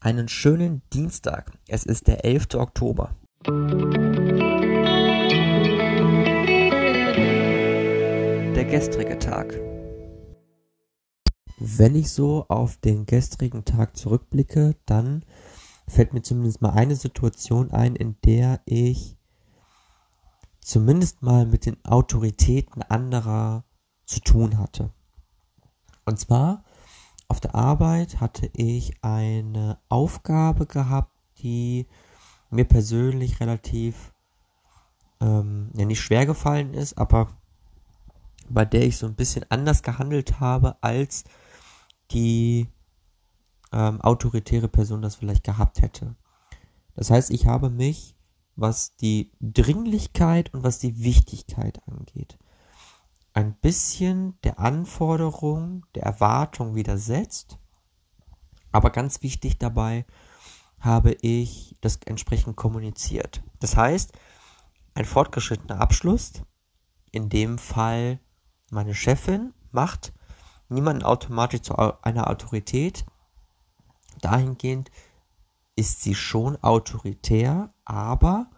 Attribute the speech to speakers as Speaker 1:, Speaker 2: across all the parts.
Speaker 1: Einen schönen Dienstag. Es ist der 11. Oktober. Der gestrige Tag. Wenn ich so auf den gestrigen Tag zurückblicke, dann fällt mir zumindest mal eine Situation ein, in der ich zumindest mal mit den Autoritäten anderer zu tun hatte. Und zwar auf der Arbeit hatte ich eine Aufgabe gehabt, die mir persönlich relativ ähm, ja nicht schwer gefallen ist, aber bei der ich so ein bisschen anders gehandelt habe, als die ähm, autoritäre Person das vielleicht gehabt hätte. Das heißt, ich habe mich, was die Dringlichkeit und was die Wichtigkeit angeht, ein bisschen der Anforderung, der Erwartung widersetzt. Aber ganz wichtig dabei habe ich das entsprechend kommuniziert. Das heißt, ein fortgeschrittener Abschluss, in dem Fall meine Chefin, macht niemanden automatisch zu einer Autorität. Dahingehend ist sie schon autoritär, aber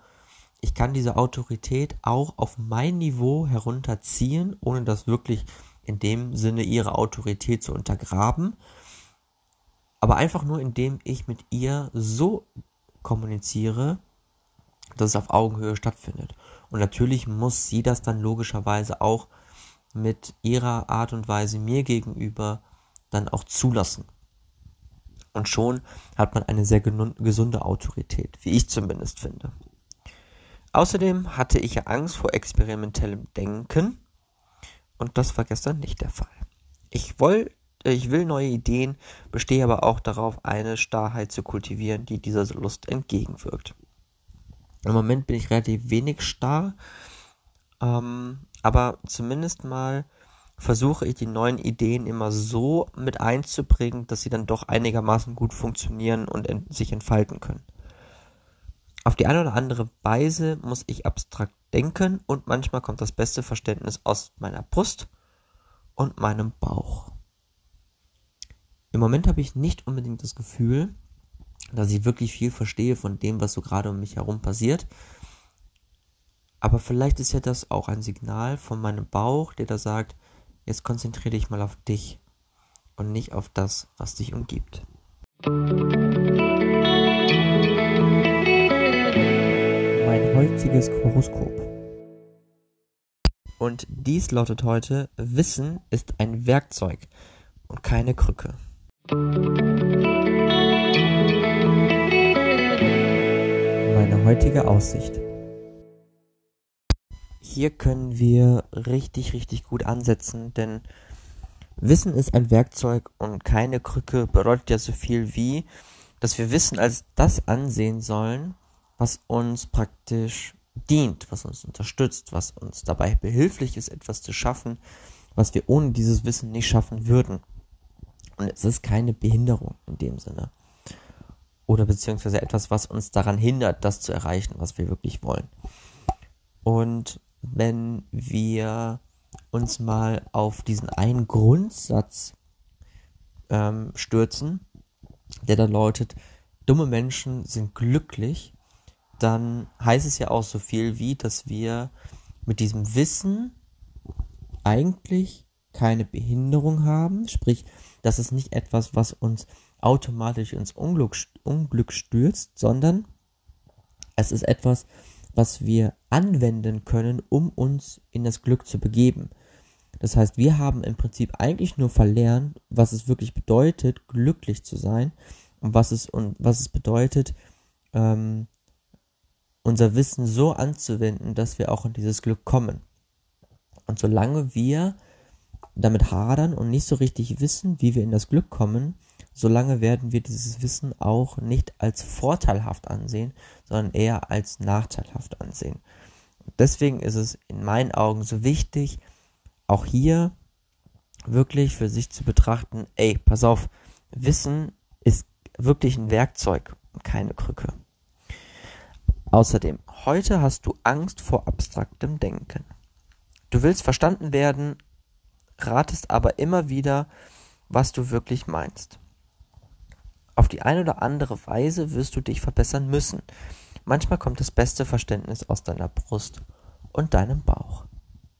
Speaker 1: ich kann diese Autorität auch auf mein Niveau herunterziehen, ohne das wirklich in dem Sinne ihre Autorität zu untergraben. Aber einfach nur, indem ich mit ihr so kommuniziere, dass es auf Augenhöhe stattfindet. Und natürlich muss sie das dann logischerweise auch mit ihrer Art und Weise mir gegenüber dann auch zulassen. Und schon hat man eine sehr gesunde Autorität, wie ich zumindest finde. Außerdem hatte ich ja Angst vor experimentellem Denken und das war gestern nicht der Fall. Ich, woll, ich will neue Ideen, bestehe aber auch darauf, eine Starrheit zu kultivieren, die dieser Lust entgegenwirkt. Im Moment bin ich relativ wenig starr, ähm, aber zumindest mal versuche ich die neuen Ideen immer so mit einzubringen, dass sie dann doch einigermaßen gut funktionieren und ent sich entfalten können. Auf die eine oder andere Weise muss ich abstrakt denken und manchmal kommt das beste Verständnis aus meiner Brust und meinem Bauch. Im Moment habe ich nicht unbedingt das Gefühl, dass ich wirklich viel verstehe von dem, was so gerade um mich herum passiert. Aber vielleicht ist ja das auch ein Signal von meinem Bauch, der da sagt, jetzt konzentriere dich mal auf dich und nicht auf das, was dich umgibt. Mein heutiges Horoskop. Und dies lautet heute, Wissen ist ein Werkzeug und keine Krücke. Meine heutige Aussicht. Hier können wir richtig, richtig gut ansetzen, denn Wissen ist ein Werkzeug und keine Krücke bedeutet ja so viel wie, dass wir Wissen als das ansehen sollen, was uns praktisch dient, was uns unterstützt, was uns dabei behilflich ist, etwas zu schaffen, was wir ohne dieses Wissen nicht schaffen würden. Und es ist keine Behinderung in dem Sinne. Oder beziehungsweise etwas, was uns daran hindert, das zu erreichen, was wir wirklich wollen. Und wenn wir uns mal auf diesen einen Grundsatz ähm, stürzen, der da lautet, dumme Menschen sind glücklich, dann heißt es ja auch so viel wie, dass wir mit diesem Wissen eigentlich keine Behinderung haben, sprich, das ist nicht etwas, was uns automatisch ins Unglück, Unglück stürzt, sondern es ist etwas, was wir anwenden können, um uns in das Glück zu begeben. Das heißt, wir haben im Prinzip eigentlich nur verlernt, was es wirklich bedeutet, glücklich zu sein und was es und was es bedeutet, ähm, unser Wissen so anzuwenden, dass wir auch in dieses Glück kommen. Und solange wir damit hadern und nicht so richtig wissen, wie wir in das Glück kommen, solange werden wir dieses Wissen auch nicht als vorteilhaft ansehen, sondern eher als nachteilhaft ansehen. Deswegen ist es in meinen Augen so wichtig, auch hier wirklich für sich zu betrachten, ey, pass auf, Wissen ist wirklich ein Werkzeug und keine Krücke. Außerdem, heute hast du Angst vor abstraktem Denken. Du willst verstanden werden, ratest aber immer wieder, was du wirklich meinst. Auf die eine oder andere Weise wirst du dich verbessern müssen. Manchmal kommt das beste Verständnis aus deiner Brust und deinem Bauch.